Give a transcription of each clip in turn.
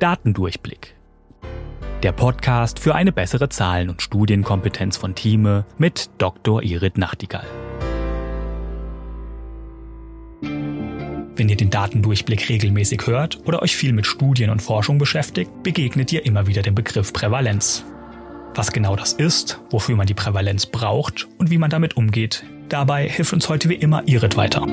Datendurchblick. Der Podcast für eine bessere Zahlen- und Studienkompetenz von Thieme mit Dr. Irit Nachtigall. Wenn ihr den Datendurchblick regelmäßig hört oder euch viel mit Studien und Forschung beschäftigt, begegnet ihr immer wieder dem Begriff Prävalenz. Was genau das ist, wofür man die Prävalenz braucht und wie man damit umgeht, dabei hilft uns heute wie immer Irit weiter.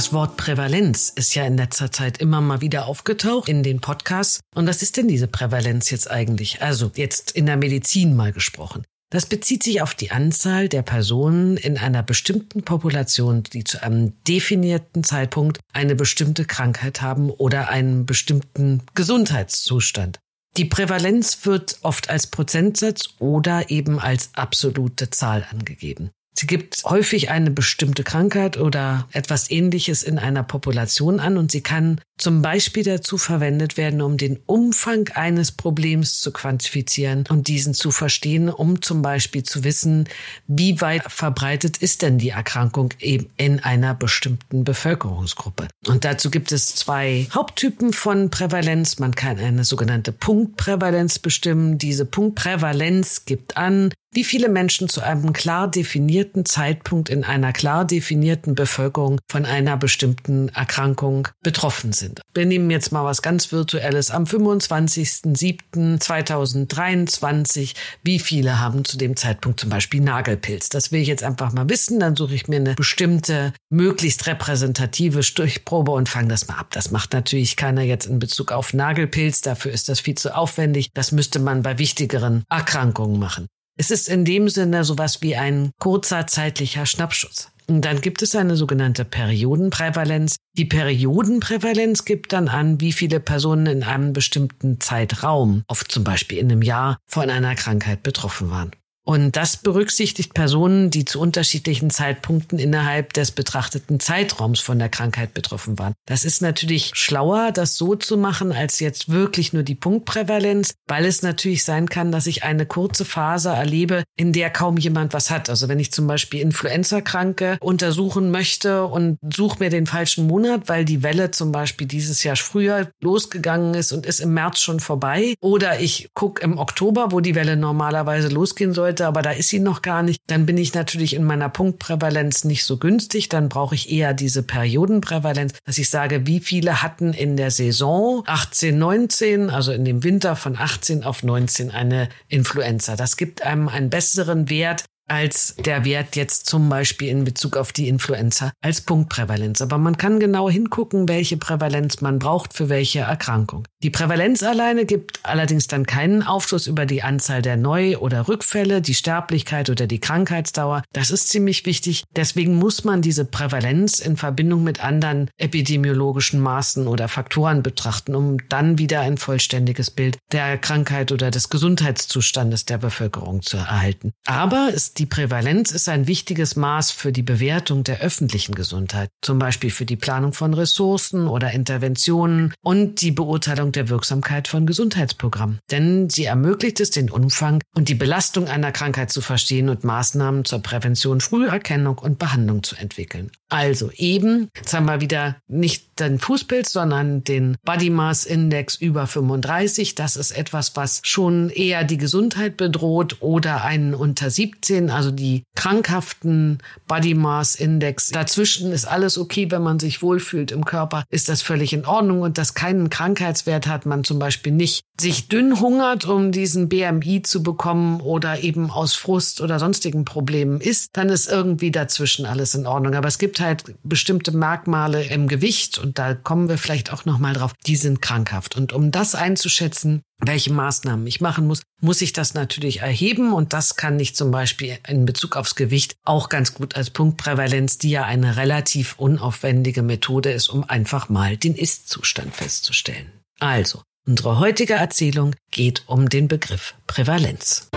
Das Wort Prävalenz ist ja in letzter Zeit immer mal wieder aufgetaucht in den Podcasts. Und was ist denn diese Prävalenz jetzt eigentlich? Also jetzt in der Medizin mal gesprochen. Das bezieht sich auf die Anzahl der Personen in einer bestimmten Population, die zu einem definierten Zeitpunkt eine bestimmte Krankheit haben oder einen bestimmten Gesundheitszustand. Die Prävalenz wird oft als Prozentsatz oder eben als absolute Zahl angegeben. Sie gibt häufig eine bestimmte Krankheit oder etwas Ähnliches in einer Population an und sie kann zum Beispiel dazu verwendet werden, um den Umfang eines Problems zu quantifizieren und diesen zu verstehen, um zum Beispiel zu wissen, wie weit verbreitet ist denn die Erkrankung eben in einer bestimmten Bevölkerungsgruppe. Und dazu gibt es zwei Haupttypen von Prävalenz. Man kann eine sogenannte Punktprävalenz bestimmen. Diese Punktprävalenz gibt an, wie viele Menschen zu einem klar definierten Zeitpunkt in einer klar definierten Bevölkerung von einer bestimmten Erkrankung betroffen sind. Wir nehmen jetzt mal was ganz Virtuelles. Am 25.07.2023, wie viele haben zu dem Zeitpunkt zum Beispiel Nagelpilz? Das will ich jetzt einfach mal wissen. Dann suche ich mir eine bestimmte, möglichst repräsentative Stichprobe und fange das mal ab. Das macht natürlich keiner jetzt in Bezug auf Nagelpilz. Dafür ist das viel zu aufwendig. Das müsste man bei wichtigeren Erkrankungen machen. Es ist in dem Sinne sowas wie ein kurzer zeitlicher Schnappschuss. Und dann gibt es eine sogenannte Periodenprävalenz. Die Periodenprävalenz gibt dann an, wie viele Personen in einem bestimmten Zeitraum, oft zum Beispiel in einem Jahr, von einer Krankheit betroffen waren. Und das berücksichtigt Personen, die zu unterschiedlichen Zeitpunkten innerhalb des betrachteten Zeitraums von der Krankheit betroffen waren. Das ist natürlich schlauer, das so zu machen, als jetzt wirklich nur die Punktprävalenz, weil es natürlich sein kann, dass ich eine kurze Phase erlebe, in der kaum jemand was hat. Also wenn ich zum Beispiel Influenza-Kranke untersuchen möchte und suche mir den falschen Monat, weil die Welle zum Beispiel dieses Jahr früher losgegangen ist und ist im März schon vorbei. Oder ich gucke im Oktober, wo die Welle normalerweise losgehen soll, sollte, aber da ist sie noch gar nicht, dann bin ich natürlich in meiner Punktprävalenz nicht so günstig. Dann brauche ich eher diese Periodenprävalenz, dass ich sage, wie viele hatten in der Saison 18, 19, also in dem Winter von 18 auf 19 eine Influenza. Das gibt einem einen besseren Wert, als der Wert jetzt zum Beispiel in Bezug auf die Influenza als Punktprävalenz. Aber man kann genau hingucken, welche Prävalenz man braucht für welche Erkrankung. Die Prävalenz alleine gibt allerdings dann keinen Aufschluss über die Anzahl der Neu- oder Rückfälle, die Sterblichkeit oder die Krankheitsdauer. Das ist ziemlich wichtig. Deswegen muss man diese Prävalenz in Verbindung mit anderen epidemiologischen Maßen oder Faktoren betrachten, um dann wieder ein vollständiges Bild der Krankheit oder des Gesundheitszustandes der Bevölkerung zu erhalten. Aber es die Prävalenz ist ein wichtiges Maß für die Bewertung der öffentlichen Gesundheit, zum Beispiel für die Planung von Ressourcen oder Interventionen und die Beurteilung der Wirksamkeit von Gesundheitsprogrammen. Denn sie ermöglicht es, den Umfang und die Belastung einer Krankheit zu verstehen und Maßnahmen zur Prävention, Früherkennung und Behandlung zu entwickeln. Also eben, jetzt haben wir wieder nicht den Fußpilz, sondern den Body Mass Index über 35. Das ist etwas, was schon eher die Gesundheit bedroht oder einen unter 17 also die krankhaften Body Mass Index. Dazwischen ist alles okay, wenn man sich wohlfühlt im Körper, ist das völlig in Ordnung und das keinen Krankheitswert hat, man zum Beispiel nicht sich dünn hungert, um diesen BMI zu bekommen oder eben aus Frust oder sonstigen Problemen ist, dann ist irgendwie dazwischen alles in Ordnung. Aber es gibt halt bestimmte Merkmale im Gewicht und da kommen wir vielleicht auch noch mal drauf, die sind krankhaft. Und um das einzuschätzen, welche Maßnahmen ich machen muss, muss ich das natürlich erheben und das kann ich zum Beispiel in Bezug aufs Gewicht auch ganz gut als Punktprävalenz, die ja eine relativ unaufwendige Methode ist, um einfach mal den Ist-Zustand festzustellen. Also, unsere heutige Erzählung geht um den Begriff Prävalenz.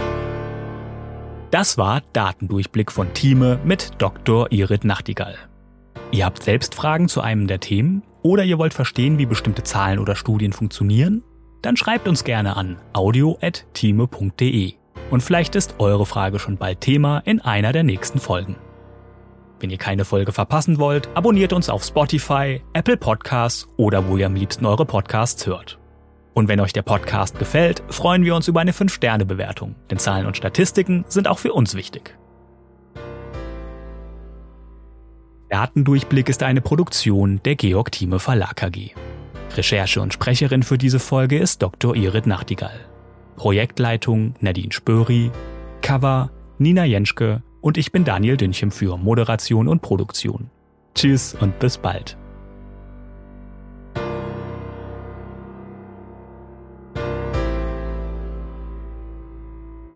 Das war Datendurchblick von Thieme mit Dr. Irit Nachtigall. Ihr habt selbst Fragen zu einem der Themen oder ihr wollt verstehen, wie bestimmte Zahlen oder Studien funktionieren? Dann schreibt uns gerne an audio.time.de. Und vielleicht ist eure Frage schon bald Thema in einer der nächsten Folgen. Wenn ihr keine Folge verpassen wollt, abonniert uns auf Spotify, Apple Podcasts oder wo ihr am liebsten eure Podcasts hört. Und wenn euch der Podcast gefällt, freuen wir uns über eine 5-Sterne-Bewertung, denn Zahlen und Statistiken sind auch für uns wichtig. Datendurchblick ist eine Produktion der Georg Thieme Verlag AG. Recherche und Sprecherin für diese Folge ist Dr. Irit Nachtigall. Projektleitung Nadine Spöri, Cover Nina Jenschke und ich bin Daniel Dünchem für Moderation und Produktion. Tschüss und bis bald.